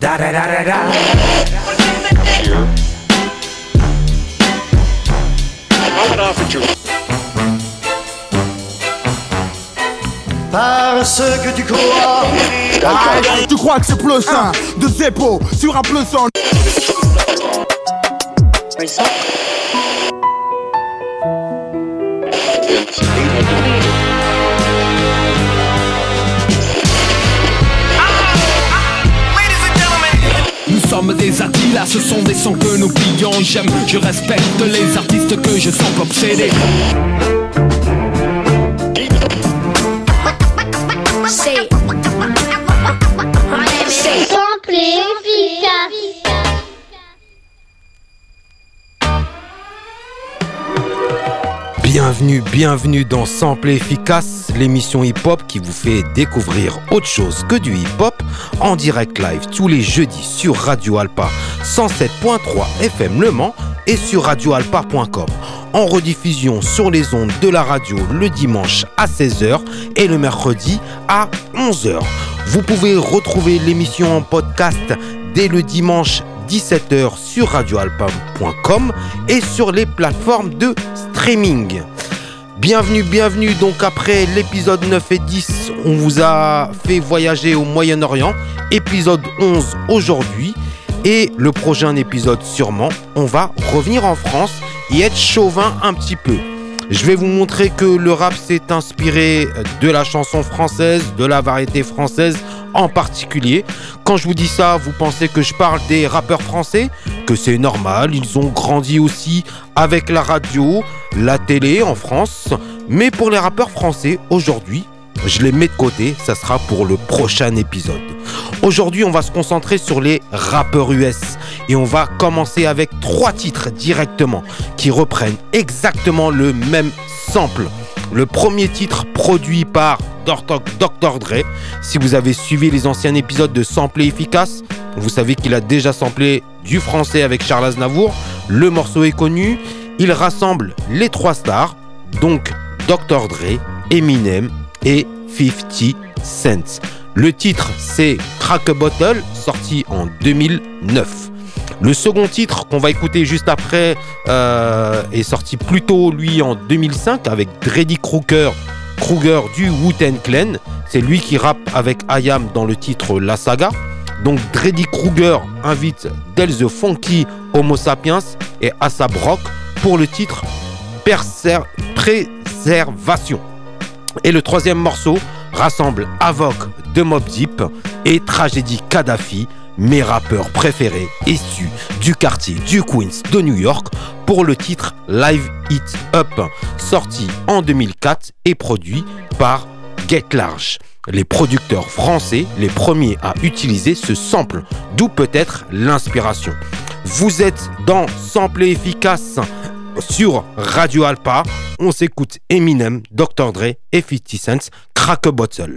Da da da da da. Parce que tu crois. Tu crois que c'est plus sain de Zeppo sur un plus en sommes des là ce sont des sons que nous plions J'aime, je respecte les artistes que je sens obsédés Bienvenue, bienvenue dans Sample Efficace, l'émission hip-hop qui vous fait découvrir autre chose que du hip-hop en direct live tous les jeudis sur Radio Alpa 107.3 FM Le Mans et sur radioalpa.com. En rediffusion sur les ondes de la radio le dimanche à 16h et le mercredi à 11h. Vous pouvez retrouver l'émission en podcast dès le dimanche 17h sur radioalpa.com et sur les plateformes de streaming. Bienvenue, bienvenue. Donc après l'épisode 9 et 10, on vous a fait voyager au Moyen-Orient. Épisode 11 aujourd'hui. Et le prochain épisode sûrement, on va revenir en France et être chauvin un petit peu. Je vais vous montrer que le rap s'est inspiré de la chanson française, de la variété française en particulier. Quand je vous dis ça, vous pensez que je parle des rappeurs français Que c'est normal, ils ont grandi aussi avec la radio, la télé en France. Mais pour les rappeurs français, aujourd'hui, je les mets de côté, ça sera pour le prochain épisode. Aujourd'hui, on va se concentrer sur les rappeurs US et on va commencer avec trois titres directement qui reprennent exactement le même sample. Le premier titre produit par Dr. Dr. Dre. Si vous avez suivi les anciens épisodes de Sample Efficace, vous savez qu'il a déjà samplé du français avec Charles Aznavour. Le morceau est connu. Il rassemble les trois stars, donc Dr. Dre, Eminem et 50 Cent. Le titre c'est Crack a Bottle, sorti en 2009. Le second titre qu'on va écouter juste après euh, est sorti plus tôt, lui, en 2005 avec Dreddy Kruger, Kruger du Wu-Tang Clan. C'est lui qui rappe avec IAM dans le titre La Saga. Donc Dreddy Kruger invite Del the Funky Homo Sapiens et Asap Rock pour le titre Perser- Préservation. Et le troisième morceau rassemble Avoc de Mob Deep et Tragédie Kadhafi, mes rappeurs préférés issus du quartier du Queens de New York pour le titre Live It Up, sorti en 2004 et produit par Get Large. Les producteurs français, les premiers à utiliser ce sample, d'où peut-être l'inspiration. Vous êtes dans Sample efficace sur Radio Alpa. On s'écoute Eminem, Dr. Dre et 50 Cent, Crack a Bottle.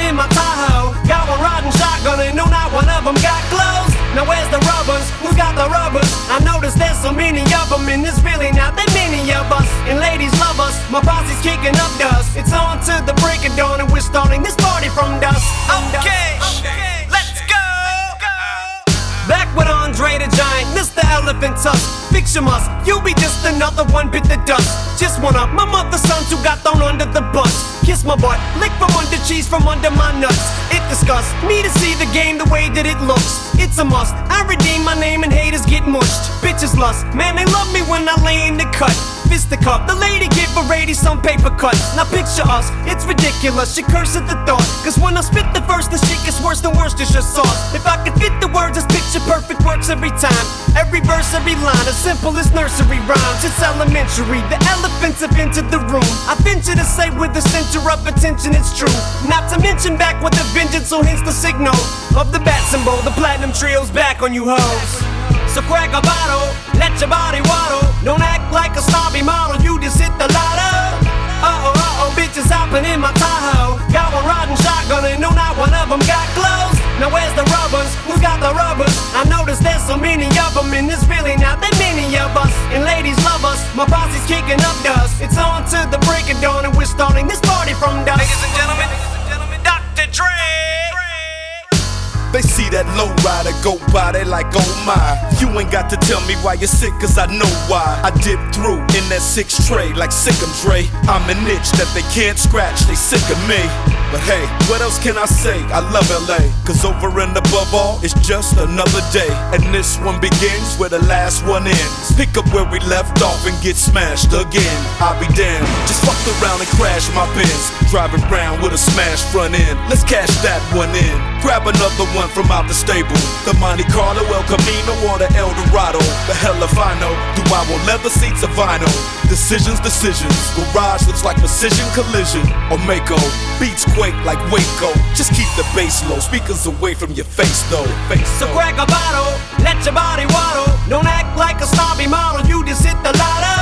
In my Tahoe. Got one riding shotgun and no, not one of them got clothes. Now where's the rubbers? Who got the rubbers? I noticed there's so many of them in this really not that many of us. And ladies love us, my posse's kicking up dust. It's on to the break of dawn and we're starting this party from dusk. Okay, okay. let's go. Back with Andre the Giant. Elephant Tusk. Fiction must, you'll be just another one bit the dust. Just one of my mother's sons who got thrown under the bus. Kiss my butt, lick from under cheese from under my nuts. It disgusts me to see the game the way that it looks. It's a must. I redeem my name and haters get mushed. Bitches lust, man, they love me when I lay in the cut. Fisticuff. The lady gave a lady some paper cut. Now picture us, it's ridiculous. She cursed at the thought. Cause when I spit the verse, the shit gets worse than worse, just sauce. If I could fit the words, this picture perfect works every time. Every verse, every line, as simple as nursery rhymes. It's elementary. The elephants have entered the room. I venture to say with the center of attention, it's true. Not to mention back with a vengeance, so hence the signal of the bat symbol. The platinum trio's back on you hoes. So crack a bottle, let your body waddle. Don't act like a snobby model, you just hit the lotto. Uh oh, uh oh, bitches hopping in my Tahoe. Got one riding shotgun and no, not one of them got clothes. Now where's the rubbers? Who's got the rubbers? I notice there's so many of them and there's really not that many of us. And ladies love us, my posse's kicking up dust. It's on to the break of dawn and we're starting this party from dusk. Ladies and gentlemen, Dr. Dre. They see that low rider go by, they like, oh my. You ain't got to tell me why you're sick, cause I know why. I dip through in that six tray like Sick'em Dre. I'm an itch that they can't scratch, they sick of me. But hey, what else can I say? I love LA, cause over and above all, it's just another day. And this one begins where the last one ends. Pick up where we left off and get smashed again. I'll be damned, just fucked around and crashed my Benz. Driving round with a smashed front end. Let's cash that one in. Grab another one from out the stable. The Monte Carlo, El Camino, or the El Dorado. The hell if I know. Do I want leather seats or vinyl? Decisions, decisions. Garage looks like precision collision. Or Mako. Beats quake like Waco. Just keep the bass low. Speakers away from your face though. Face So though. crack a bottle, let your body waddle. Don't act like a snobby model, you just hit the lotto.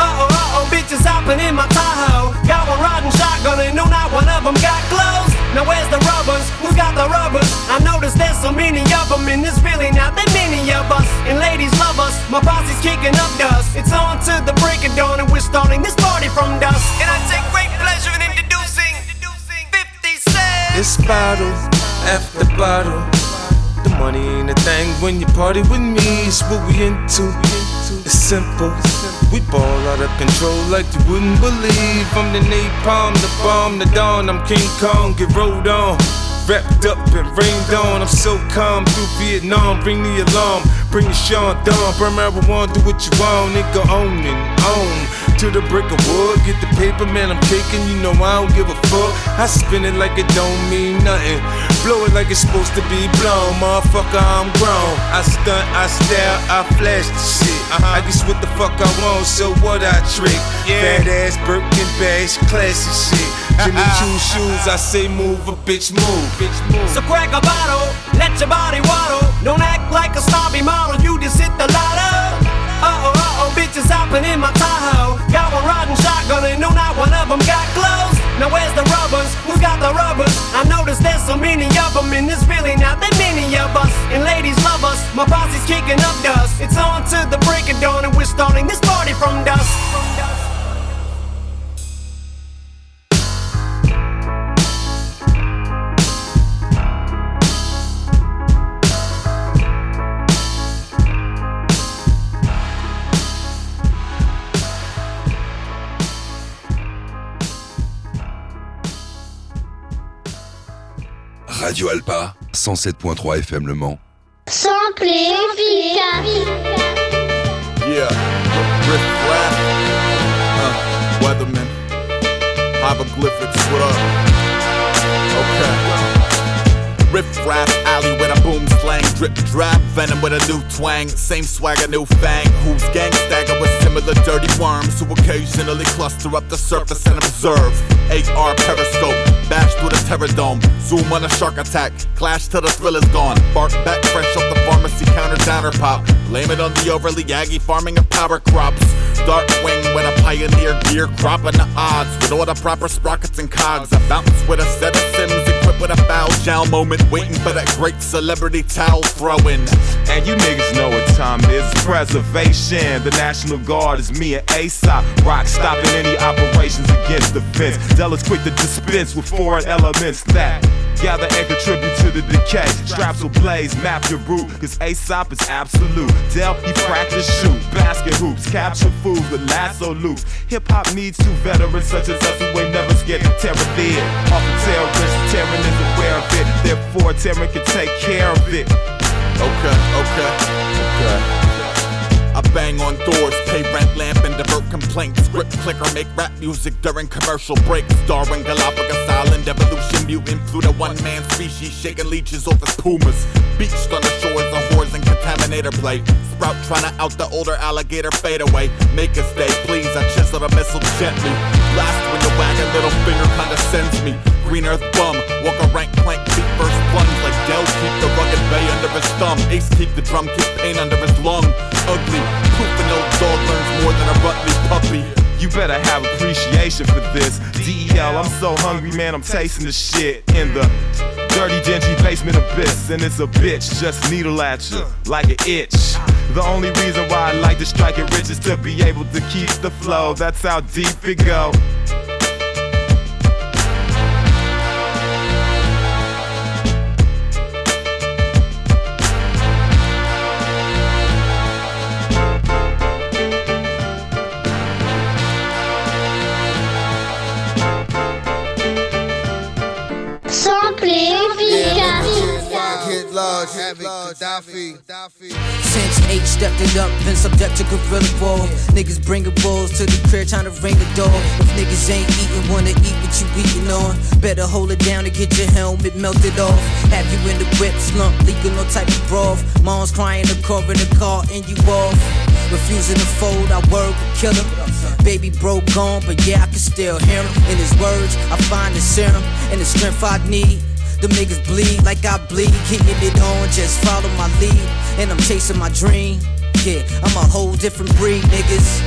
Uh oh, uh oh, bitches hopping in my Tahoe. Got one riding shotgun and no, not one of them got clothes. Now where's the rubbers? Who's got the rubbers? I noticed there's so many of them and there's really not that many of us. And ladies love us, my posse's kicking up dust. It's on to the break of dawn and we're starting this party from dusk. And I take great pleasure in introducing 50 Cent. This bottle after bottle. The money ain't a thing when you party with me. It's what we into. It's simple. We ball out of control like you wouldn't believe. I'm the napalm, the bomb, the dawn. I'm King Kong, get rolled on. Wrapped up and rained on. I'm so calm through Vietnam. Bring the alarm. Bring the Sean Dawn. Burn marijuana, do what you want. Nigga, own and own. To the brick of wood. Get the paper, man. I'm taking. You know I don't give a fuck. I spin it like it don't mean nothing. Blow it like it's supposed to be blown. Motherfucker, I'm grown. I stunt, I style, I flash the shit. I guess what the fuck I want, so what I trick. Fat ass Birkin bags, classy shit. Jimmy Choo shoes, I say move, a bitch move. Bitch move. So crack a bottle, let your body waddle. Don't act like a snobby model, you just hit the lotto. Uh oh, uh oh, bitches hopping in my Tahoe. Got one riding shotgun and no, not one of them got clothes. Now where's the rubbers? Who's got the rubbers? I noticed there's so many of them and there's really not that many of us. And ladies love us, my posse's kicking up dust. It's on to the break of dawn and we're starting this party from dust. From dusk. Radio Alpa, 107.3 FM Le Mans. Simple et efficace. Yeah, Riff Rap, uh, Weatherman, Hieroglyphics, what up? Okay. Riff rap, alley with a boom slang, drip drap, venom with a new twang, same swagger, new fang. Who's gang stagger with similar dirty worms who occasionally cluster up the surface and observe. AR periscope, with a terror dome, zoom on a shark attack, clash till the thrill is gone. Bark back fresh off the pharmacy counter downer pop. Blame it on the overly aggy farming of power crops. Dark wing when a pioneer gear cropping the odds with all the proper sprockets and cogs. I bounce with a set of sims with a foul jowl moment, waiting for that great celebrity towel throwing. And you niggas know what time it is. Preservation. The National Guard is me and Aesop. Rock stopping any operations against the fence. Della's quick to dispense with foreign elements that gather and contribute to the decay. Straps will blaze, map your route, cause Aesop is absolute. Dell, he practice shoot, basket hoops, capture fools with lasso loops. Hip hop needs two veterans such as us who ain't never scared tear a bid. Off a terrorist, Terran is aware of it. Therefore, Terran can take care of it. Okay, okay, okay. I bang on doors, pay rent, lamp, and divert complaints. Grip clicker, make rap music during commercial breaks. Starring Galapagos Island, evolution mutant, Pluto one man species, shaking leeches off his pumas. Beached on the shores of whores and contaminator play. Sprout trying to out the older alligator fade away. Make a stay, please. I chisel the missile gently. Last when you wag a little finger kinda sends me. Green earth bum, walk a rank plank, Dell. Keep the rugged bay under his thumb. Ace keep the drum, keep pain under his lung. Ugly, proof an old dog learns more than a Rutley puppy. You better have appreciation for this. DEL, I'm so hungry, man, I'm tasting the shit in the dirty, dingy basement abyss. And it's a bitch, just needle at you like an itch. The only reason why I like to strike it rich is to be able to keep the flow. That's how deep it go. Since H stepped it up, been subject to guerrilla war. Niggas bringing balls to the crib, trying to ring the door. If niggas ain't eating, wanna eat what you eating on. Better hold it down to get your helmet melted off. Have you in the whip, slump, leaking no type of broth. Mom's crying, the car in the car, and you off. Refusing to fold, I work with killer. Baby broke gone, but yeah, I can still hear him. In his words, I find the serum and the strength I need. Them niggas bleed like I bleed, keeping it on, just follow my lead. And I'm chasing my dream. Yeah, I'm a whole different breed, niggas.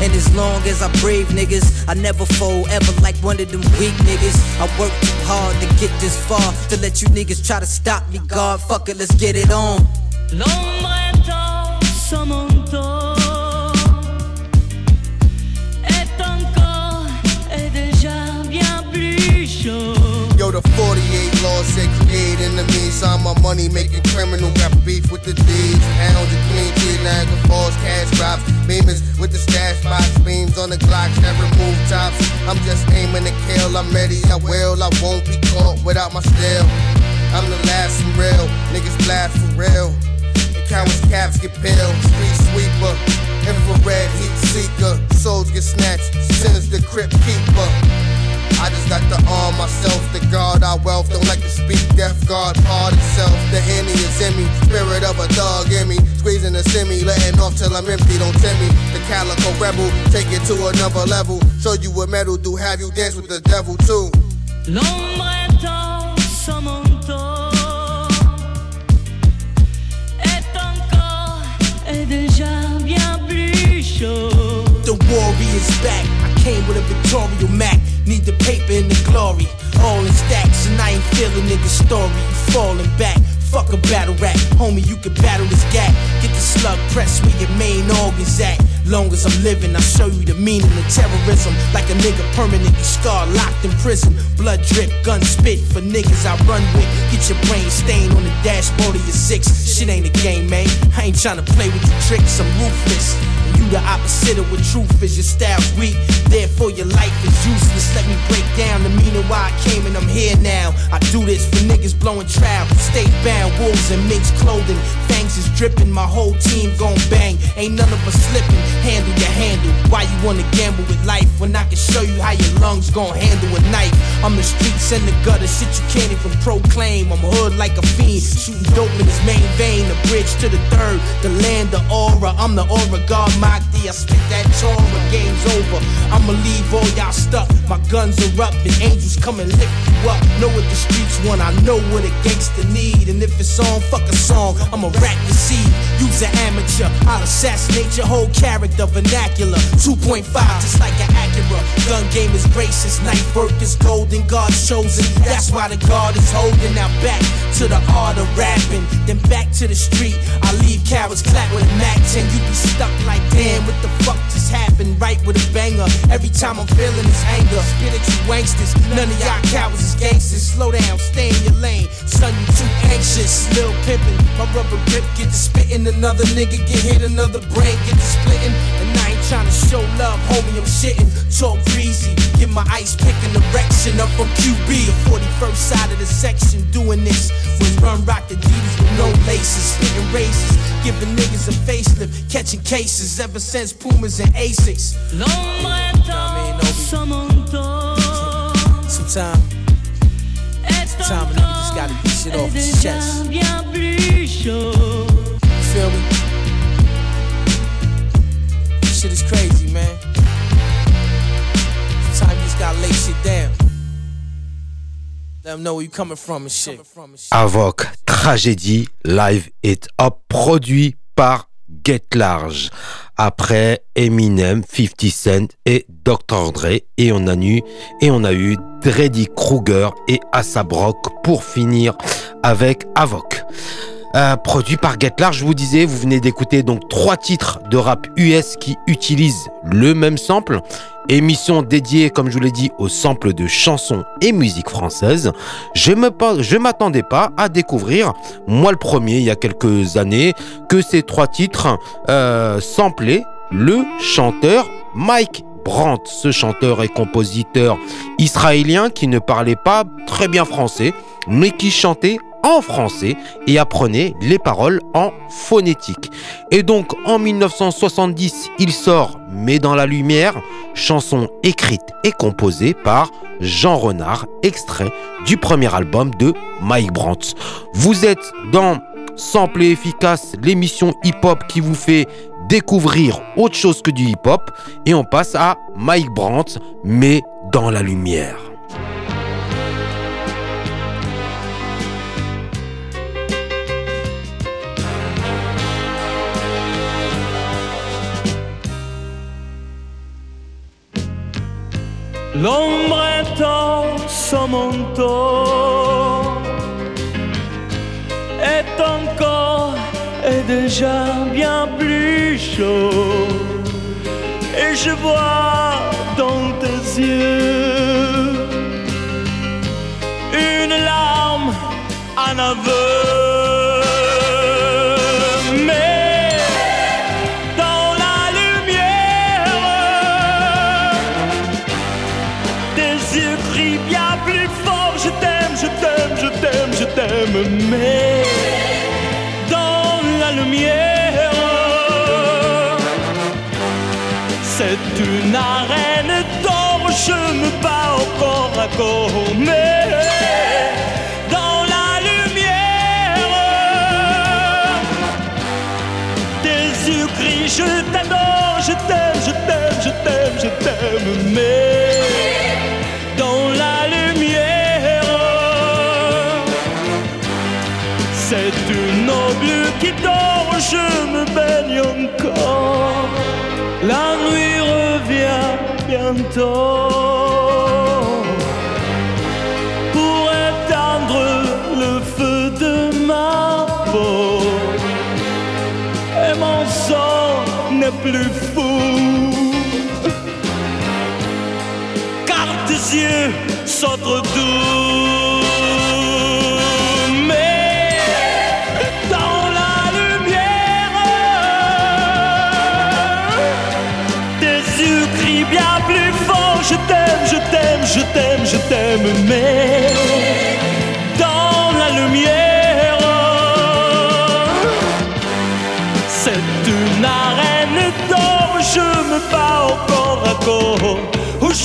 And as long as I brave niggas, I never fold ever like one of them weak niggas. I work too hard to get this far, to let you niggas try to stop me, God. Fuck it, let's get it on. Said create enemies. Sign my money making criminal. Got beef with the thieves. Hounds and clean T Niagara Falls, cash drops. Beamers with the stash box. Beams on the Glocks that remove tops. I'm just aiming to kill. I'm ready. I will. I won't be caught without my steel. I'm the last and real. Niggas blast for real. The cowards caps get peeled. Street sweeper. Infrared heat seeker. Souls get snatched. Sinners the crypt keeper. Our wealth. Don't like to speak death guard part itself. The henny is in me, spirit of a dog in me. Squeezing semi, letting off till I'm empty. Don't tempt me. The calico rebel, take it to another level. Show you what metal do, have you dance with the devil too. The back. I came with a Victoria Mac. Need the paper and the glory. All in stacks, and I ain't feeling nigga story. You falling back. Fuck a battle rap. Homie, you can battle this gap. Get the slug press where your main organs at. Long as I'm living, I'll show you the meaning of terrorism. Like a nigga permanently scarred, locked in prison. Blood drip, gun spit for niggas I run with. Get your brain stained on the dashboard of your six. Shit ain't a game, man. I ain't tryna play with your tricks, I'm ruthless. You the opposite of what truth is. Your style's weak, therefore your life is useless. Let me break down the meaning why I came and I'm here now. I do this for niggas blowing trap, state bound wolves and minx clothing. Fangs is dripping, my whole team gon' bang. Ain't none of us slipping. Handle your handle. Why you wanna gamble with life when I can show you how your lungs gon' handle a knife? I'm the streets and the gutter, shit you can't even proclaim. I'm hood like a fiend, shooting dope in his main vein. The bridge to the third, the land of aura. I'm the aura god, Magdi. I spit that Torah, game's over. I'ma leave all y'all stuck. My guns are up and angels come and lift you up. Know what the streets want, I know what a gangster need. And if it's on, fuck a song, I'ma rap your seed. Use an amateur, I'll assassinate your whole character, vernacular. 2.5, just like an Acura. Gun game is gracious, knife work is golden, God's chosen. That's why the guard is holding. Now back to the art of rapping, then back to the street. I leave cowards clap with a Mac 10. You be stuck like, damn, what the fuck just happened? Right with a banger. Every time I'm feeling this anger, you wanksters. None of y'all cowards is gangsters. Slow down, stay in your lane. Son, you too anxious. Lil pimpin', my rubber grip get to spittin'. Another nigga get hit, another brain get to splitting. And I ain't tryna show love, homie, I'm shitting. Talk breezy, get my ice pick in the direction up from QB. The 41st side of the section doing this. When run rock the D's with no laces, spitting races, giving niggas a facelift, catching cases ever since Pumas and Asics. L'ombre est en montant. Sometimes, sometimes a nigga just gotta get shit off his chest. bien plus chaud. You feel me? Avoc, Tragédie, Live It Up, produit par Get Large. Après Eminem, 50 Cent et Dr. Dre. Et on a eu, et on a eu Dreddy Kruger et Asap Rock pour finir avec Avoc. Euh, produit par Get Large, je vous disais, vous venez d'écouter donc trois titres de rap US qui utilisent le même sample. Émission dédiée, comme je vous l'ai dit, aux samples de chansons et musique française. Je me je m'attendais pas à découvrir, moi le premier, il y a quelques années, que ces trois titres euh, samplaient le chanteur Mike Brandt, ce chanteur et compositeur israélien qui ne parlait pas très bien français, mais qui chantait en français et apprenait les paroles en phonétique. Et donc en 1970, il sort Mais dans la lumière, chanson écrite et composée par Jean Renard, extrait du premier album de Mike Brandt. Vous êtes dans Sample et efficace, l'émission hip-hop qui vous fait découvrir autre chose que du hip-hop. Et on passe à Mike Brandt, mais dans la lumière. L'ombre est en son manteau est encore et déjà bien plus chaud et je vois dans tes yeux une larme, un aveu. Une noble qui dort, je me baigne encore. La nuit revient bientôt pour éteindre le feu de ma peau et mon sang n'est plus fou. Car tes yeux sont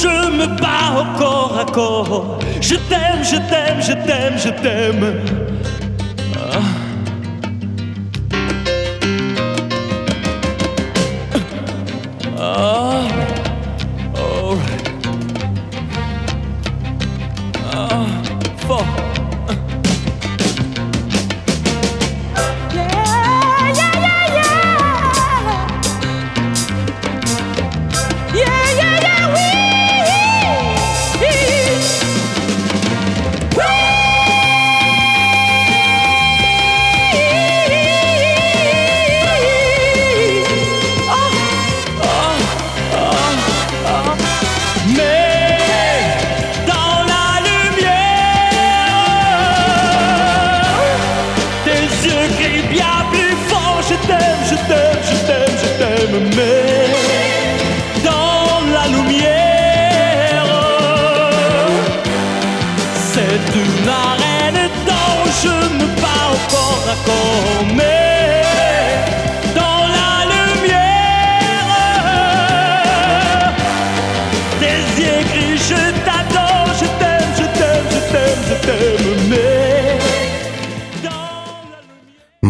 je me bats au corps à corps. Je t'aime, je t'aime, je t'aime, je t'aime.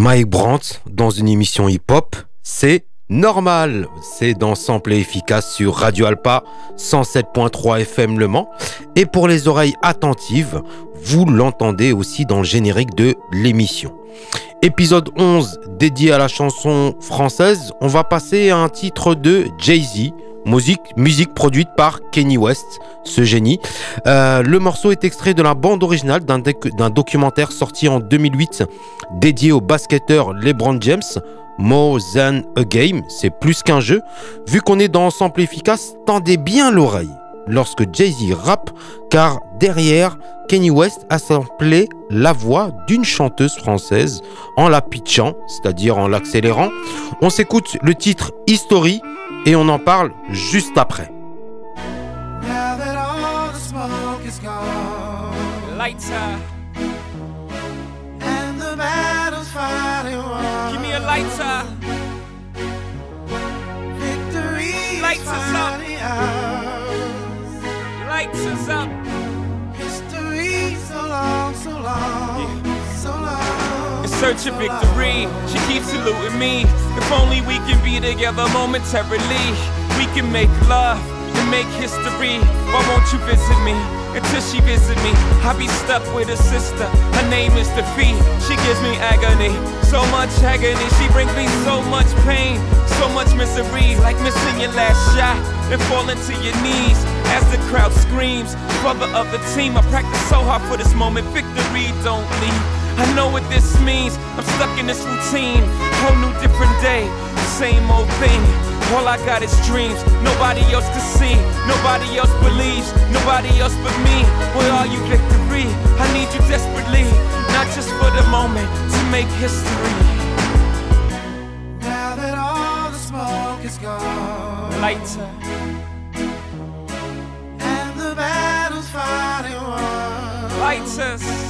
Mike Brandt dans une émission hip-hop, c'est normal. C'est dans Sample et efficace sur Radio Alpa 107.3 FM Le Mans. Et pour les oreilles attentives, vous l'entendez aussi dans le générique de l'émission. Épisode 11 dédié à la chanson française, on va passer à un titre de Jay-Z. Musique, produite par Kenny West, ce génie. Euh, le morceau est extrait de la bande originale d'un d'un documentaire sorti en 2008 dédié au basketteur LeBron James. More Than a Game, c'est plus qu'un jeu. Vu qu'on est dans Sample Efficace, tendez bien l'oreille lorsque Jay-Z rappe, car derrière, Kenny West a samplé la voix d'une chanteuse française en la pitchant, c'est-à-dire en l'accélérant. On s'écoute le titre History et on en parle juste après. Now that all the smoke is gone, Lights out. Search of victory, she keeps saluting me. If only we can be together momentarily, we can make love and make history. Why won't you visit me? Until she visit me, I be stuck with a sister. Her name is Defeat. She gives me agony, so much agony. She brings me so much pain, so much misery, like missing your last shot and falling to your knees as the crowd screams. Brother of the team, I practice so hard for this moment. Victory don't leave. I know what this means. I'm stuck in this routine. Whole new different day, same old thing. All I got is dreams. Nobody else can see. Nobody else believes. Nobody else but me. Where are you, victory? I need you desperately. Not just for the moment, to make history. Now that all the smoke is gone, Lighter. and the battle's finally won. Lighters.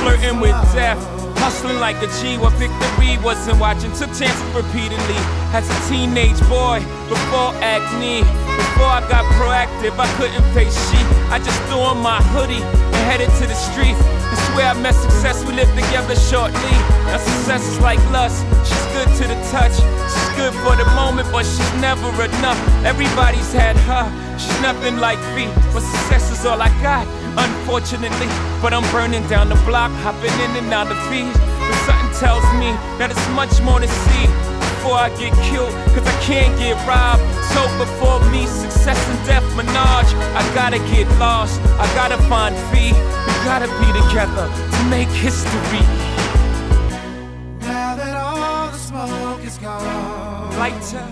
Flirting with death. Hustling like a G, what victory wasn't watching. Took chances repeatedly as a teenage boy before acne. Before I got proactive, I couldn't face shit. I just threw on my hoodie and headed to the street. I swear I met success, we lived together shortly. Now success is like lust, she's good to the touch. She's good for the moment, but she's never enough. Everybody's had her, she's nothing like me. But success is all I got, unfortunately. But I'm burning down the block, hopping in and out of fees. But something tells me that it's much more to see before I get killed, cause I can't get robbed. So before me, success and death menage. I gotta get lost, I gotta find fee. We gotta be together to make history. Now that all the smoke is gone, Lighter,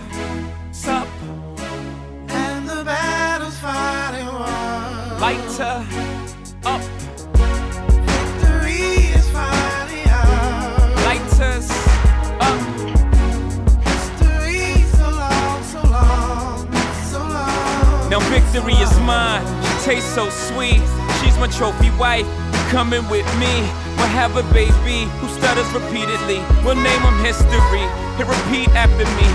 up, and the battle's finally won. lighter, mine. She tastes so sweet. She's my trophy wife. Coming with me. We'll have a baby who stutters repeatedly. We'll name him history. He'll repeat after me.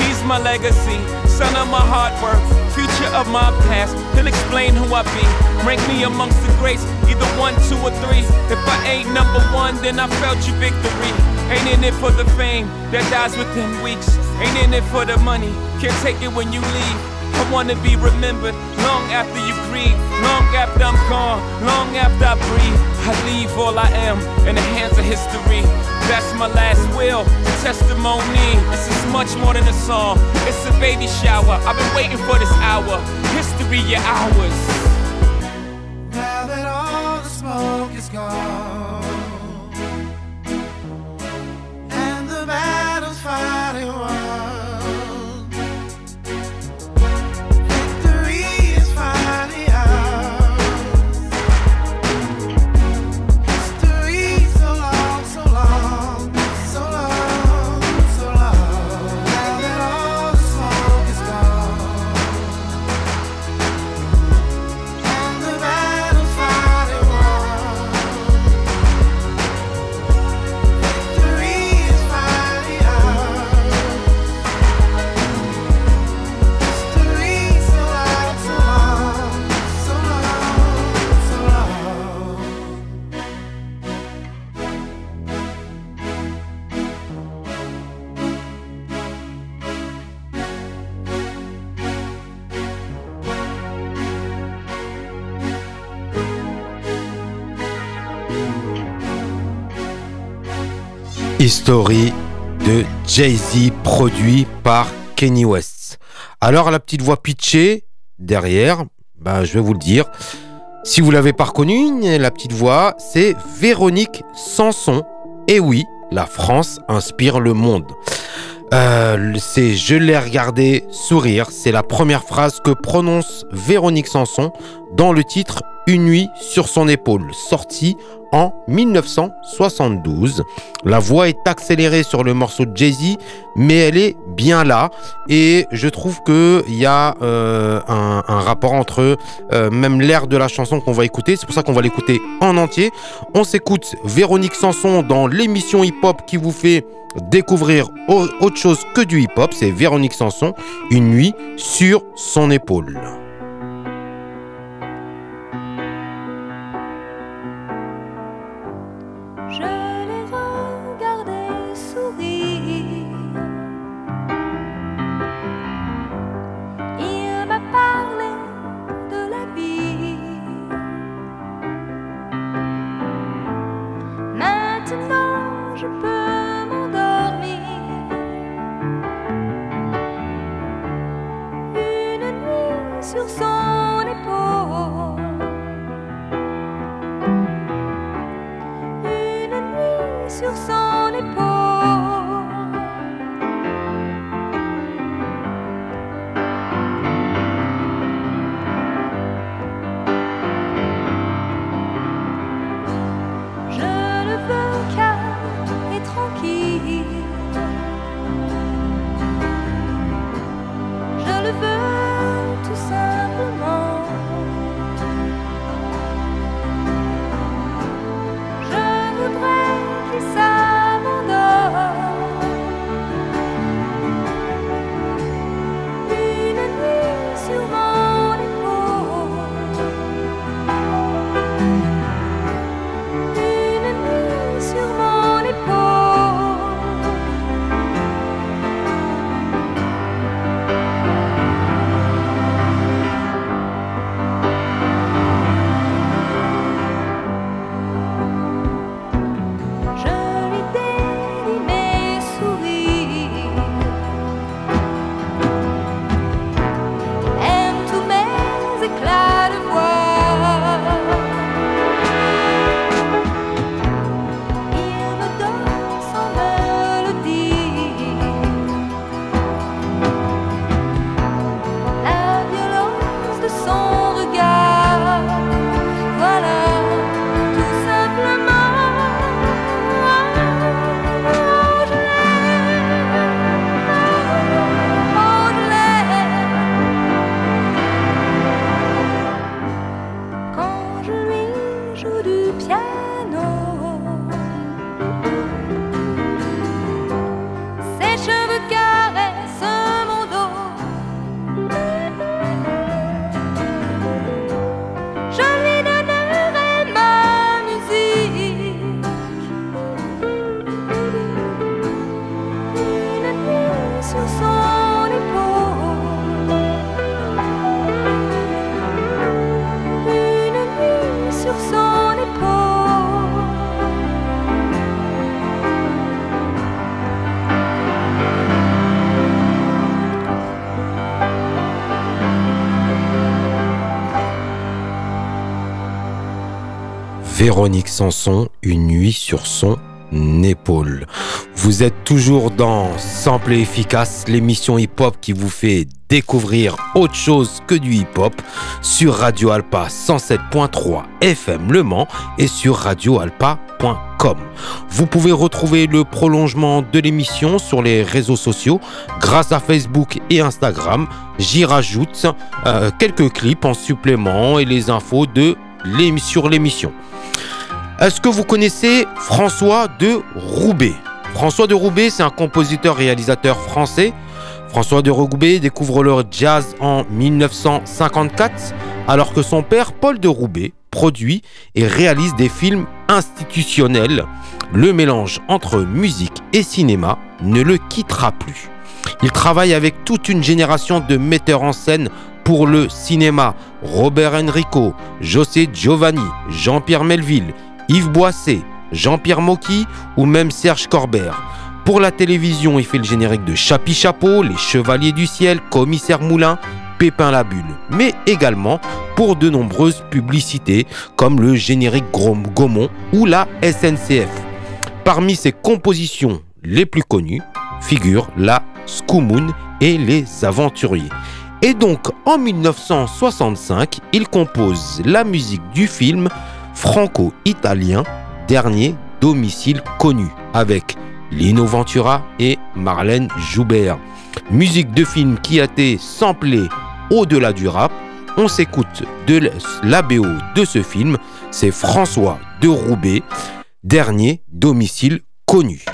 He's my legacy, son of my hard work, future of my past. He'll explain who I be. Rank me amongst the greats, either one, two, or three. If I ain't number one, then I felt your victory. Ain't in it for the fame that dies within weeks. Ain't in it for the money, can't take it when you leave. I wanna be remembered long after you grieve, long after I'm gone, long after I breathe. I leave all I am in the hands of history. That's my last will, testimony. This is much more than a song, it's a baby shower. I've been waiting for this hour. History, your hours. Now that all the smoke is gone, History de Jay-Z produit par Kenny West. Alors la petite voix pitchée derrière, bah, je vais vous le dire. Si vous l'avez pas reconnue, la petite voix, c'est Véronique Sanson. Et oui, la France inspire le monde. Euh, c'est Je l'ai regardé sourire. C'est la première phrase que prononce Véronique Sanson dans le titre Une nuit sur son épaule, sorti en 1972. La voix est accélérée sur le morceau de Jay-Z, mais elle est bien là. Et je trouve qu'il y a euh, un, rapport entre euh, même l'air de la chanson qu'on va écouter. C'est pour ça qu'on va l'écouter en entier. On s'écoute Véronique Sanson dans l'émission hip-hop qui vous fait découvrir autre chose que du hip-hop. C'est Véronique Sanson, une nuit sur son épaule. Véronique Sanson, une nuit sur son épaule. Vous êtes toujours dans Sample efficace, l'émission hip-hop qui vous fait découvrir autre chose que du hip-hop sur Radio Alpa 107.3 FM Le Mans et sur radioalpa.com. Vous pouvez retrouver le prolongement de l'émission sur les réseaux sociaux grâce à Facebook et Instagram. J'y rajoute euh, quelques clips en supplément et les infos sur l'émission. Est-ce que vous connaissez François de Roubaix? François de Roubaix, c'est un compositeur-réalisateur français. François de Roubaix découvre le jazz en 1954, alors que son père, Paul de Roubaix, produit et réalise des films institutionnels. Le mélange entre musique et cinéma ne le quittera plus. Il travaille avec toute une génération de metteurs en scène pour le cinéma. Robert Enrico, José Giovanni, Jean-Pierre Melville, Yves Boisset, Jean-Pierre Mocky ou même Serge Corbert. Pour la télévision, il fait le générique de Chapi Chapeau, Les Chevaliers du Ciel, Commissaire Moulin, Pépin la Bulle, mais également pour de nombreuses publicités comme le générique Grom Gaumont ou la SNCF. Parmi ses compositions les plus connues figurent la Scoomoon et les Aventuriers. Et donc en 1965, il compose la musique du film franco-italien Dernier domicile connu avec Lino Ventura et Marlène Joubert. Musique de film qui a été samplée au-delà du rap. On s'écoute de la BO de ce film, c'est François de Roubaix, Dernier domicile connu.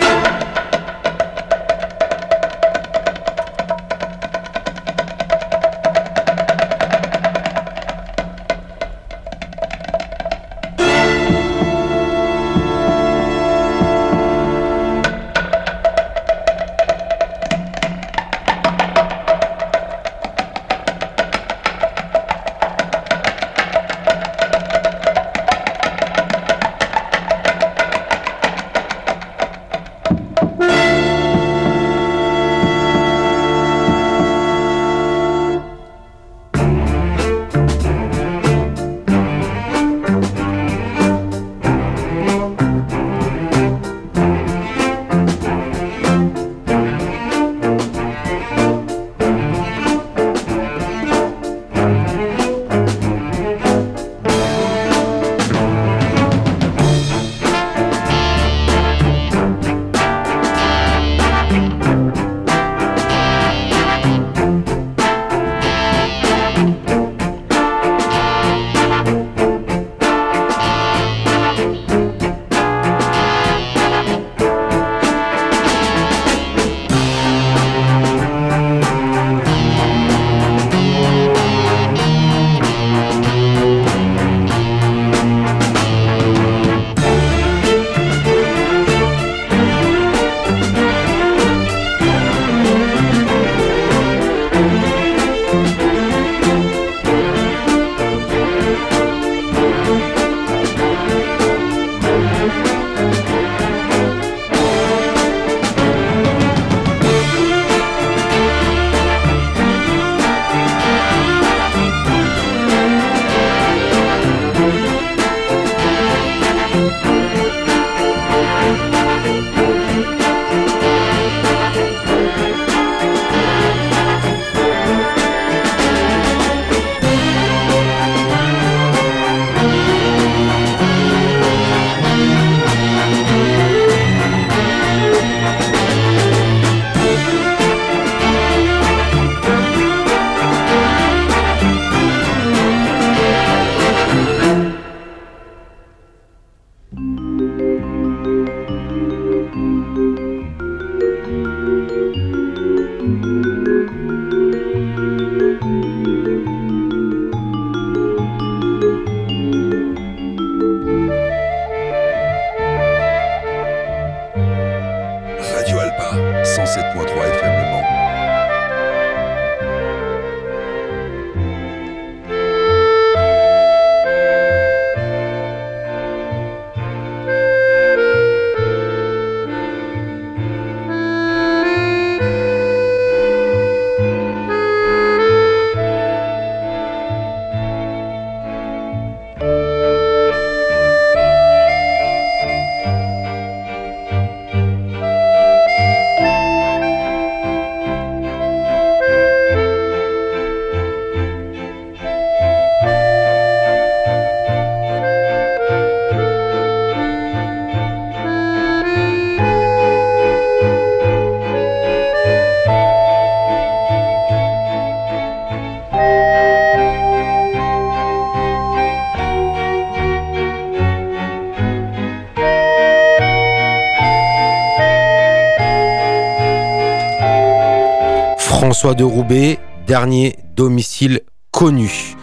François de Roubaix, dernier domicile connu.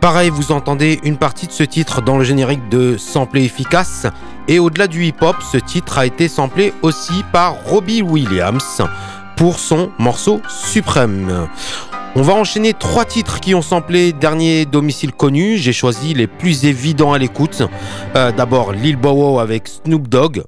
Pareil, vous entendez une partie de ce titre dans le générique de Samplé Efficace. Et au-delà du hip-hop, ce titre a été samplé aussi par Robbie Williams pour son morceau suprême. On va enchaîner trois titres qui ont samplé dernier domicile connu. J'ai choisi les plus évidents à l'écoute. Euh, D'abord Lil Bow avec Snoop Dogg,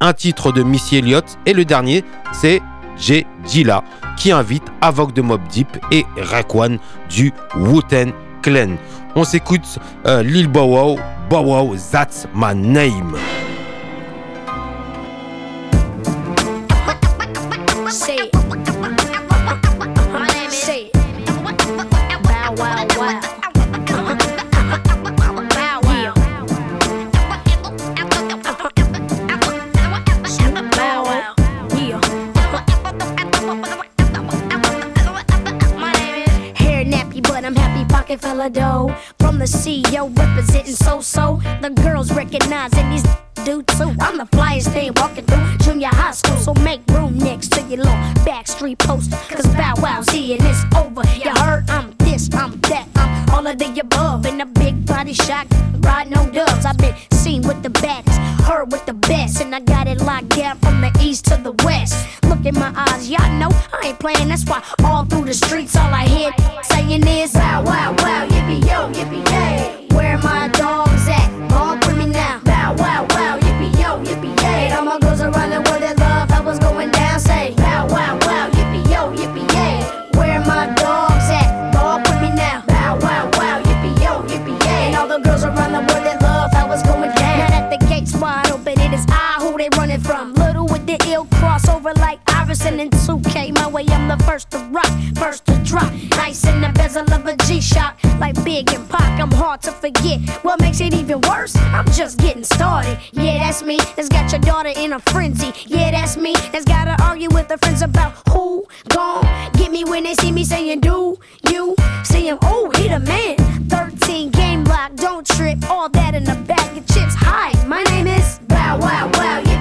un titre de Missy Elliott et le dernier c'est J. Dilla qui invite Avoc de Mob Deep et Raekwon du Wu-Tang Clan. On s'écoute euh, Lil Bow Wow, Bow Wow, That's My Name. Of dough. From the CEO representing so so, the girls recognizing these do too. I'm the flyest thing walking through junior high school, so make room next to your little backstreet poster. Cause Bow Wow's here and it's over. You heard I'm this, I'm that, I'm all of the above. In a big body shot, ride no dubs. I've been seen with the baddest, heard with the best, and I got it locked down from the east to the west. Look in my eyes, y'all know I ain't playing. That's why all through the streets, all I hear saying is Bow Wow Wow, yippee yo, yippee yay. Where my dogs the ill crossover like Iverson and 2K. My way, I'm the first to rock, first to drop. Nice in the bezel of a G-Shock, like Big and Pac. I'm hard to forget. What makes it even worse? I'm just getting started. Yeah, that's me. That's got your daughter in a frenzy. Yeah, that's me. That's gotta argue with her friends about who gon' get me when they see me saying do you see him? Oh, he the man. 13 game lock, don't trip. All that in a bag of chips. Hi, my name is Bow Wow Wow.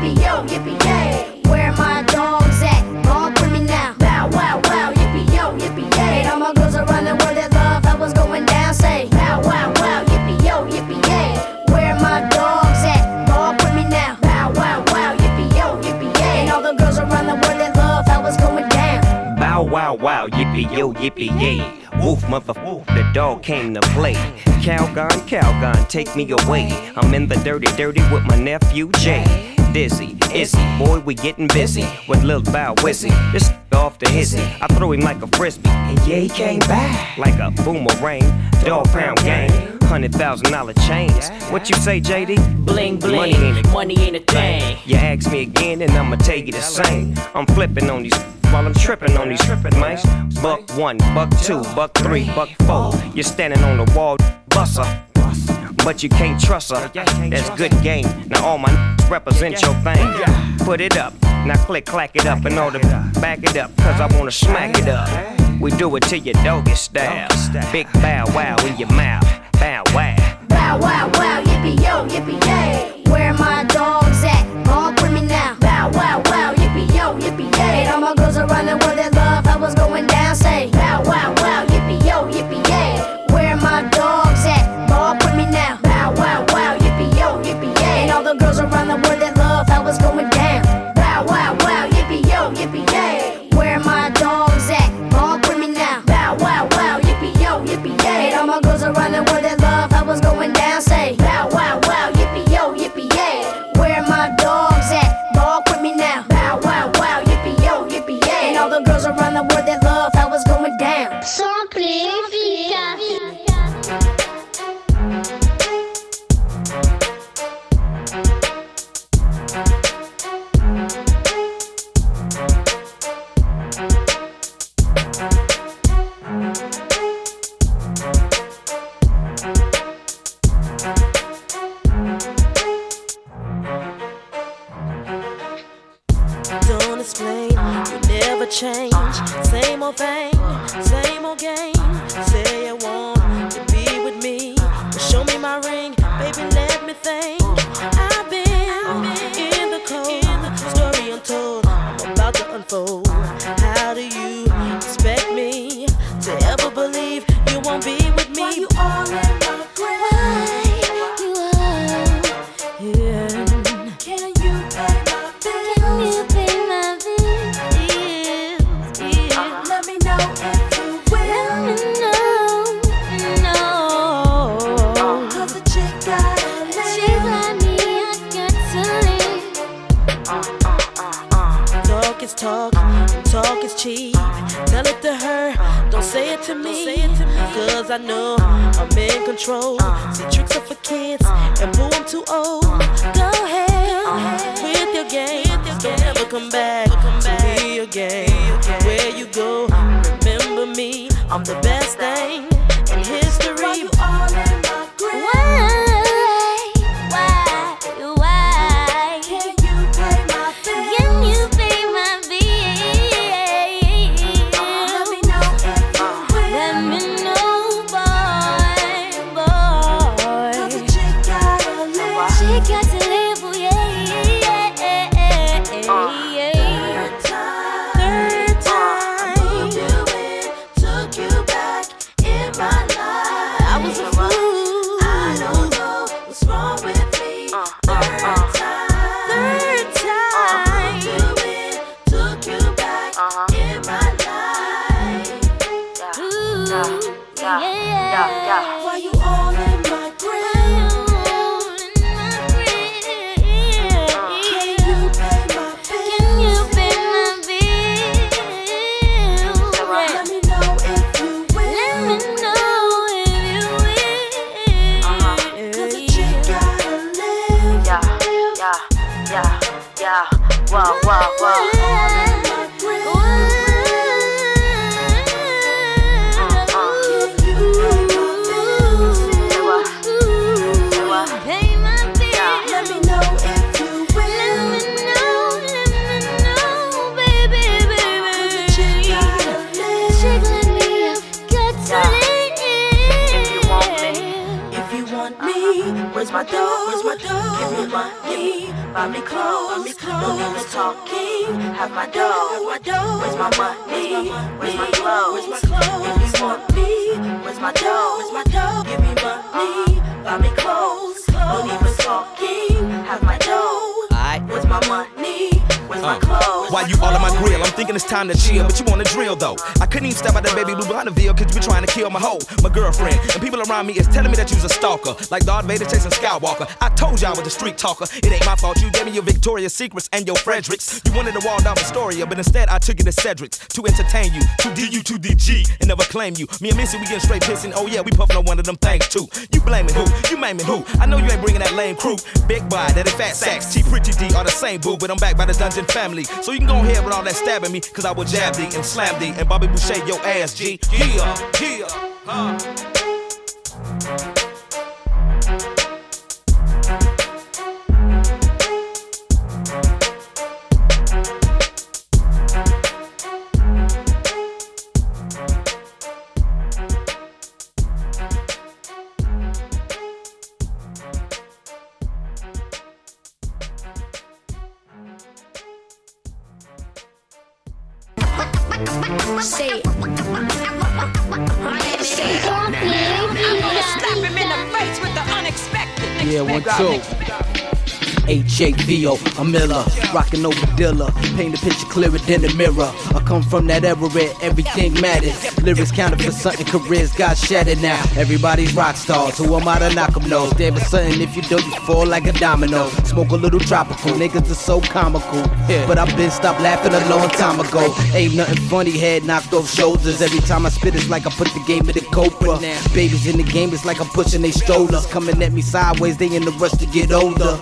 Wow wow, yippee yo, yippee yay. Woof, mother, the dog came to play. Calgon, Calgon, take me away. I'm in the dirty, dirty with my nephew Jay. Dizzy, Izzy, boy, we getting busy with Lil Bow Wizzy. This off the hizzy, I threw him like a frisbee, and yeah, he came back like a boomerang. Dog pound gang, hundred thousand dollar chains. What you say, JD? Bling bling, Money ain't a money ain't a thing. You ask me again, and I'ma tell you the same. I'm flipping on these while I'm tripping on these tripping mice. Buck one, buck two, buck three, buck four. You're standing on the wall, busser. But you can't trust her. That's good game. Now all my n- represent your thing. Put it up. Now click, clack it up and in order back it up. Cause I wanna smack it up. We do it to your doggy style. Big bow wow in your mouth. Bow wow. Bow wow wow, yippee yo, yippee yay. Where my dogs talk is talk, talk is cheap. Tell it to her, don't say it to me. Cause I know I'm in control. See tricks up for kids, and boo, I'm too old. Go ahead with your game. Never come back to me again. Where you go, remember me, I'm the best thing. Where's my dough? Where's my dough? Give me money, buy me clothes, buy me clothes. No need talking, have my dough, have my dough. Where's my money? Where's my clothes? Where's my clothes? If you want me, where's my dough? Where's my dough? Give me money, buy me clothes. No need for talking, have my dough. Where's my money? Where's my clothes? Why you all on my grill? I'm thinking it's time to chill, but you wanna drill though. I couldn't even step out that baby blue veil, cause you been trying to kill my hoe, my girlfriend. And people around me is telling me that you's a stalker, like Darth Vader chasing Skywalker. I told y'all I was a street talker. It ain't my fault. You gave me your Victoria's Secrets and your Fredericks. You wanted to walled off Astoria, but instead I took you to Cedric's to entertain you, to DU to DG, and never claim you. Me and Missy, we getting straight pissing. Oh yeah, we puffing on one of them things too. You blaming who? You maiming who? I know you ain't bringing that lame crew. Big boy, that ain't fat sacks. T Pretty D are the same boo, but I'm back by the dungeon family. So you can go ahead with all that stabbing me, cause I will jab thee and slam thee and Bobby Boucher your ass, G. Yeah, yeah, huh. H-A-V-O, I'm Miller, rockin' over Dilla, paint the picture clearer than the mirror. I come from that era where everything matters. Lyrics counted for something, careers got shattered now. Everybody's rock stars, who am I to knock 'em nose? Was something if you don't, you fall like a domino. Smoke a little tropical, niggas are so comical. But I've been stopped laughing a long time ago. Ain't nothing funny, head knocked off shoulders. Every time I spit, it's like I put the game in the cobra. Babies in the game, it's like I'm pushing they strollers. Coming at me sideways, they in the rush to get older.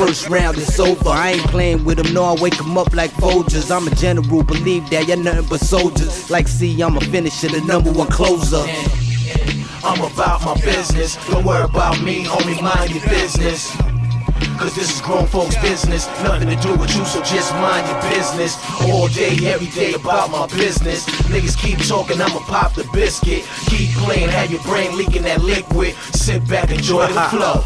First round is over. I ain't playing with them, no, I wake them up like Folgers. I'm a general, believe that, you're nothing but soldiers. Like, see, I'm a finisher, the number one closer. I'm about my business. Don't worry about me, homie, mind your business. Cause this is grown folks' business. Nothing to do with you, so just mind your business. All day, every day about my business. Niggas keep talking, I'ma pop the biscuit. Keep playing, have your brain leaking that liquid. Sit back, enjoy the flow.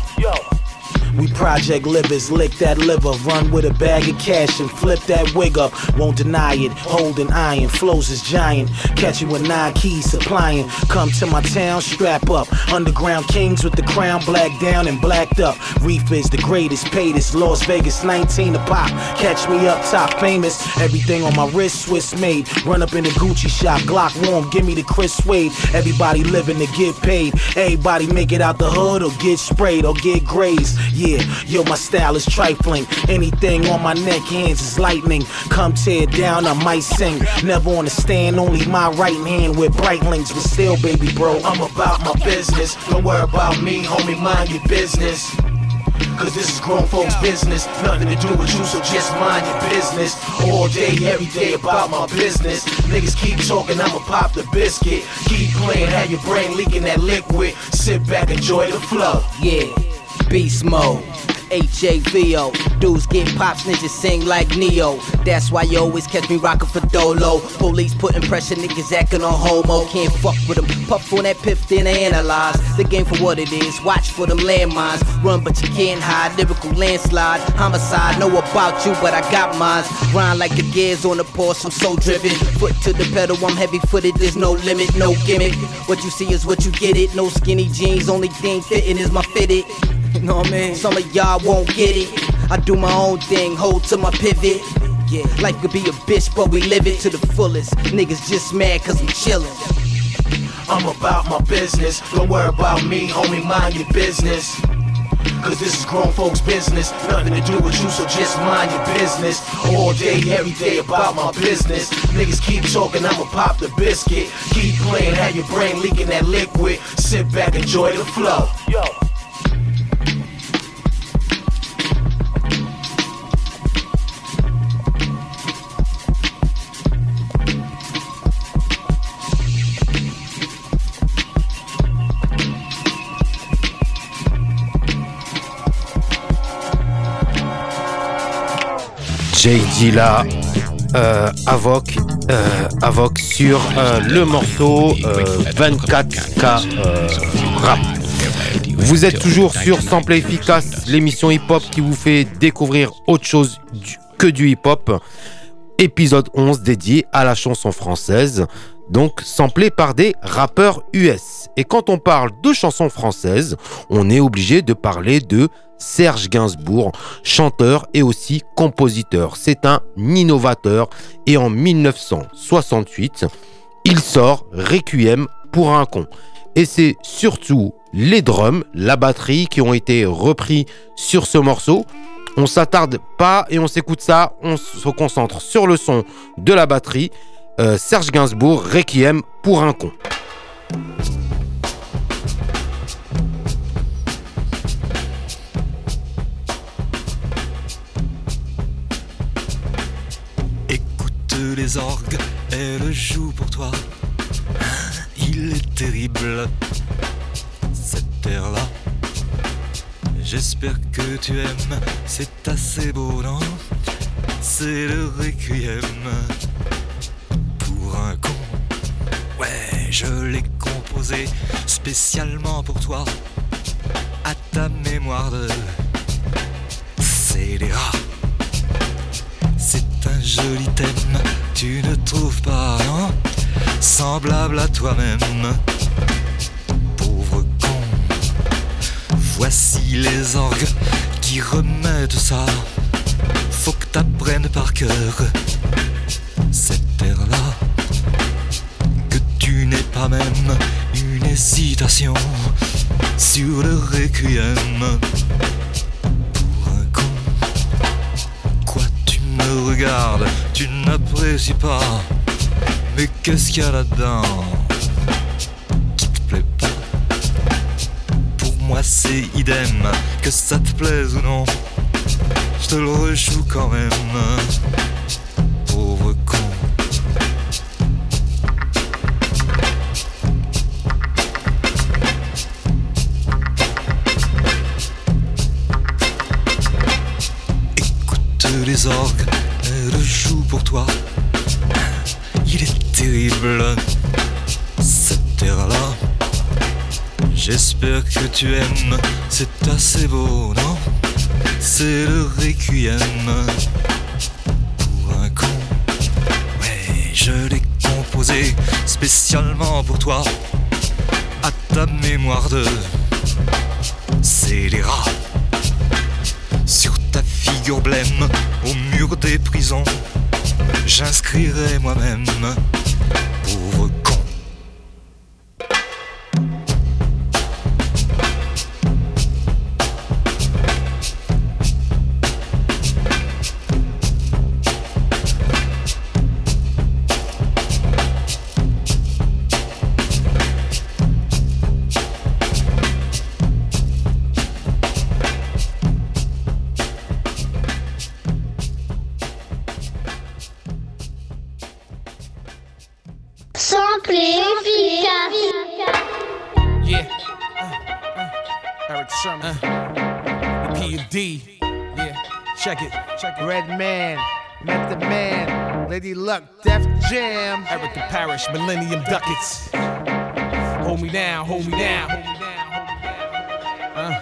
We project livers, lick that liver, run with a bag of cash and flip that wig up. Won't deny it, holding iron, flows is giant. Catch you with nine keys supplying. Come to my town, strap up. Underground kings with the crown black down and blacked up. Reef is the greatest, paid is Las Vegas 19 a pop. Catch me up top, famous. Everything on my wrist, Swiss made. Run up in the Gucci shop, Glock warm, give me the Chris Wade. Everybody living to get paid. Everybody make it out the hood or get sprayed or get grazed. Yeah, yo, my style is trifling. Anything on my neck, hands is lightning. Come tear down, I might sing. Never on the stand, only my right hand with bright links. But still, baby bro, I'm about my business. Don't worry about me, homie, mind your business. Cause this is grown folks' business. Nothing to do with you, so just mind your business. All day, every day about my business. Niggas keep talking, I'ma pop the biscuit. Keep playing, have your brain leaking that liquid. Sit back, enjoy the flow. Yeah, beast mode. H-A-V-O Dudes get pops, ninjas sing like Neo. That's why you always catch me rockin' for Dolo. Police putting pressure, niggas actin' on homo. Can't fuck with them, puff on that piff, then analyze. The game for what it is, watch for them landmines. Run but you can't hide, lyrical landslide Homicide, know about you but I got mines. Grind like the gears on the Porsche, I'm so driven. Foot to the pedal, I'm heavy footed, there's no limit, no gimmick. What you see is what you get it, no skinny jeans Only thing fitting is my fitted you know what I mean? Some of y'all won't get it. I do my own thing, hold to my pivot. Yeah, life could be a bitch, but we live it to the fullest. Niggas just mad cause I'm chillin'. I'm about my business. Don't worry about me, homie, mind your business. Cause this is grown folks' business. Nothing to do with you, so just mind your business. All day, every day about my business. Niggas keep talking, I'ma pop the biscuit. Keep playing, have your brain leaking that liquid. Sit back, enjoy the flow. Yo. Jay Dilla, euh, Avoc, euh, Avoc sur euh, le morceau 24K euh, rap. Vous êtes toujours sur Sample Efficace, l'émission hip-hop qui vous fait découvrir autre chose que du hip-hop. Épisode 11 dédié à la chanson française, donc samplé par des rappeurs US. Et quand on parle de chansons françaises, on est obligé de parler de Serge Gainsbourg, chanteur et aussi compositeur. C'est un innovateur et en 1968, il sort Requiem pour un con. Et c'est surtout les drums, la batterie qui ont été repris sur ce morceau. On s'attarde pas et on s'écoute ça, on se concentre sur le son de la batterie. Euh, Serge Gainsbourg, Requiem pour un con. les orgues, elle joue pour toi. Il est terrible, cette terre-là. J'espère que tu aimes, c'est assez beau, non? C'est le requiem pour un con. Ouais, je l'ai composé spécialement pour toi, à ta mémoire de scélérat. C'est un joli thème, tu ne trouves pas, non? Semblable à toi-même. Voici les orgues qui remettent ça. Faut que t'apprennes par cœur cette terre-là. Que tu n'aies pas même une hésitation sur le requiem. regarde, tu n'apprécies pas. Mais qu'est-ce qu'il y a là-dedans? Moi c'est idem, que ça te plaise ou non. Je te le rejoue quand même. Pauvre con. Écoute les orgues joue pour toi. Il est terrible, J'espère que tu aimes, c'est assez beau, non? C'est le requiem pour un con. Ouais, je l'ai composé spécialement pour toi, à ta mémoire de scélérat. Sur ta figure blême, au mur des prisons, j'inscrirai moi-même, Red Man, Method Man, Lady Luck, Def Jam. Erick the Parrish, Millennium Ducats. Hold me down, hold me down. Uh.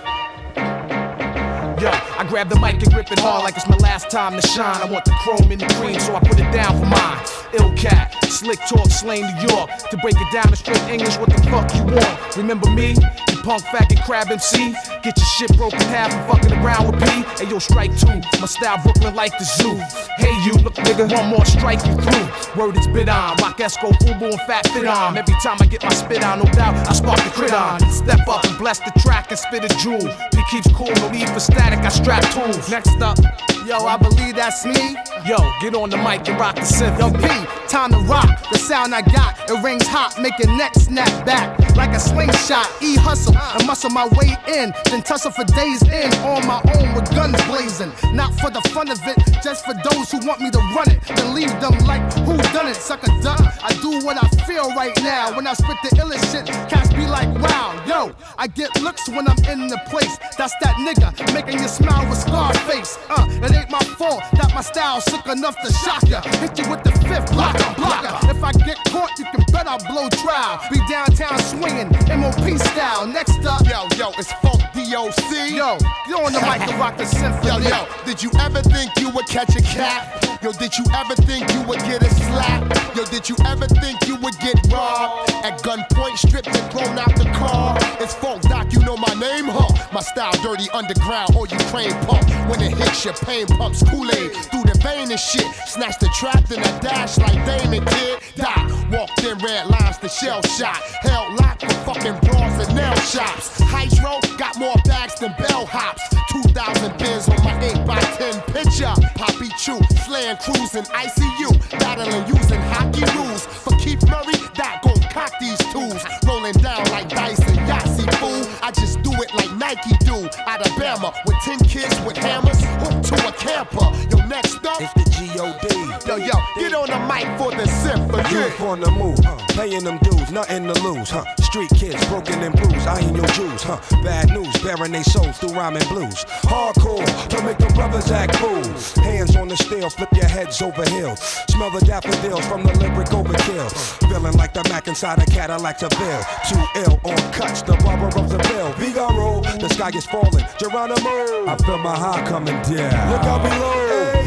Yo, I grab the mic and grip it hard like it's my last time to shine. I want the chrome and the cream, so I put it down for mine. Ill cat, slick talk, slain New York. To break it down in straight English, what the fuck you want? Remember me? Punk faggot crab MC? Get your shit broken half and fucking around with P. Hey yo, strike two. My style Brooklyn like the zoo. Hey you, look nigga, one more strike you through. Word is bit on. Rock Esco, Fubu, and Fat Fit on. Every time I get my spit on, no doubt, I spark the crit on. Step up and bless the track and spit a jewel. P keeps cool, no need for static, I strap tools. Next up, Yo, I believe that's me. yo, get on the mic and rock the synth. Yo, P, time to rock. The sound I got, it rings hot, make your neck snap back like a slingshot. E hustle and muscle my way in, then tussle for days in on my own with guns blazing. Not for the fun of it, just for those who want me to run it. Then leave them like who done it, suck a duck. I do what I feel right now. When I spit the illest shit, cats be like, wow, yo. I get looks when I'm in the place. That's that nigga making you smile with Scarface. Uh, it ain't my fault that my style's sick enough to shock ya. Hit you with the fifth blocker, blocker. If I get caught, you can bet I'll blow trial. Be downtown MOP style. Next up, Yo, yo, it's Funk DOC. Yo, get on the mic and rock the symphony. Yo, yo, did you ever think you would catch a cat? Yo, did you ever think you would get a slap? Yo, did you ever think you would get robbed? At gunpoint, stripped and thrown out the car. It's Funk Doc, you know my name, huh? My style dirty underground or Ukraine pump. When it hits your pain pumps Kool-Aid through the vein and shit. Snatch the trap, then I dash like Damon kid. Die, walked in red lines to shell shot. Hell locked for fucking bras and nail shops. Hydro got more bags than bell hops. 2,000 bins on my 8x10 picture. Poppy Chew, slaying crews in ICU. Battling using hockey rules. For Keith Murray, that gon' cock these tools. Rolling down like dice and Yahtzee fool. I just do it like Nike do. Alabama with 10 kids with hammers. Hooked to a camper. Yo, next up. It's the G.O.D. Yo, yo, get on the mic for the symphony. Youth on the move, huh? paying them dudes, nothing to lose, huh? Street kids, broken and bruised, I ain't your Jews, huh? Bad news, bearing they souls through rhyming blues. Hardcore, to make the brothers act fools. Hands on the steel, flip your heads over heels. Smell the daffodils from the lyric overkill. Feeling like the Mac inside a Cadillac Seville. Too ill on cuts, the barber of the bill. Vigaro, the sky is falling. Geronimo, I feel my high coming down. Look out below.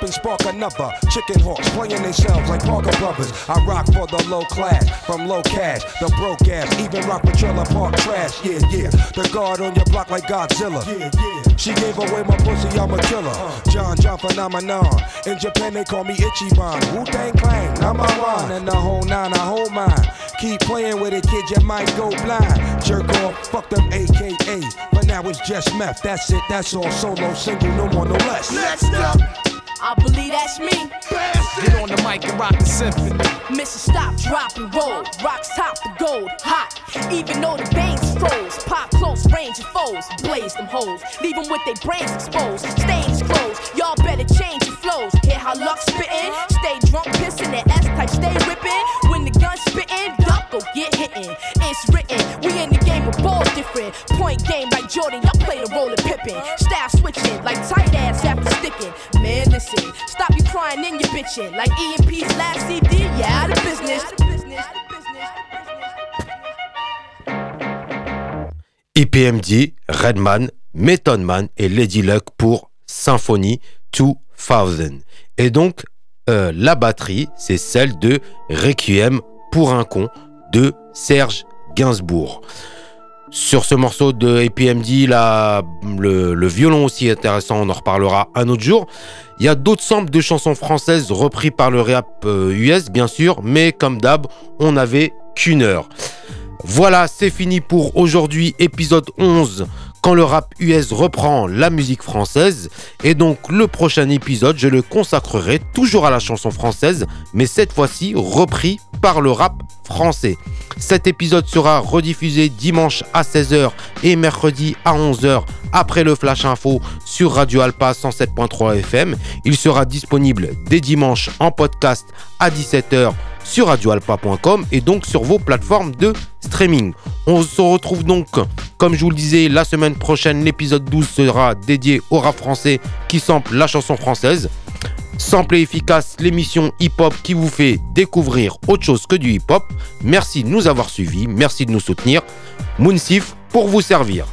That that roach clip and spark another. Chicken hawks playing themselves like Parker Brothers. I rock for the low class, from low cash, the broke ass, even rock with trailer park trash. Yeah, yeah. The guard on your block like Godzilla. Yeah, yeah. She gave away my pussy, I'm a killer. Uh. John John phenomenon. In Japan they call me Ichiban. Wu Tang Clan, number one. And the whole nine, I hold mine. Keep playing with it, kid, you might go blind. Jerk off, fuck them AKA. But now it's just meth. That's it, that's all. Solo, single, no more, no less. Next up. I believe that's me. Get on the mic and rock the symphony. Mission stop, drop and roll. Rocks top the gold, hot. Even though the veins froze. Pop close range of foes. Blaze them hoes. Leave them with their brains exposed. Stains closed. Y'all better change your flows. Hear how luck spittin'? Stay Stop you in your. Like CD, yeah, out of business. IPMD, Redman, Method Man et Lady Luck pour Symphony 2000. Et donc, euh, la batterie, c'est celle de Requiem pour un con de Serge Gainsbourg. Sur ce morceau de APMD, la, le, le violon aussi intéressant, on en reparlera un autre jour. Il y a d'autres samples de chansons françaises repris par le rap euh, US, bien sûr, mais comme d'hab, on n'avait qu'une heure. Voilà, c'est fini pour aujourd'hui, épisode 11, quand le rap US reprend la musique française. Et donc le prochain épisode, je le consacrerai toujours à la chanson française, mais cette fois-ci repris par le rap français. Cet épisode sera rediffusé dimanche à 16h et mercredi à 11h après le Flash Info sur Radio Alpa 107.3 FM. Il sera disponible dès dimanche en podcast à 17h sur radioalpa.com et donc sur vos plateformes de streaming. On se retrouve donc, comme je vous le disais, la semaine prochaine. L'épisode 12 sera dédié au rap français qui sample la chanson française. Sample et efficace, l'émission hip-hop qui vous fait découvrir autre chose que du hip-hop. Merci de nous avoir suivis, merci de nous soutenir. Moonsif pour vous servir.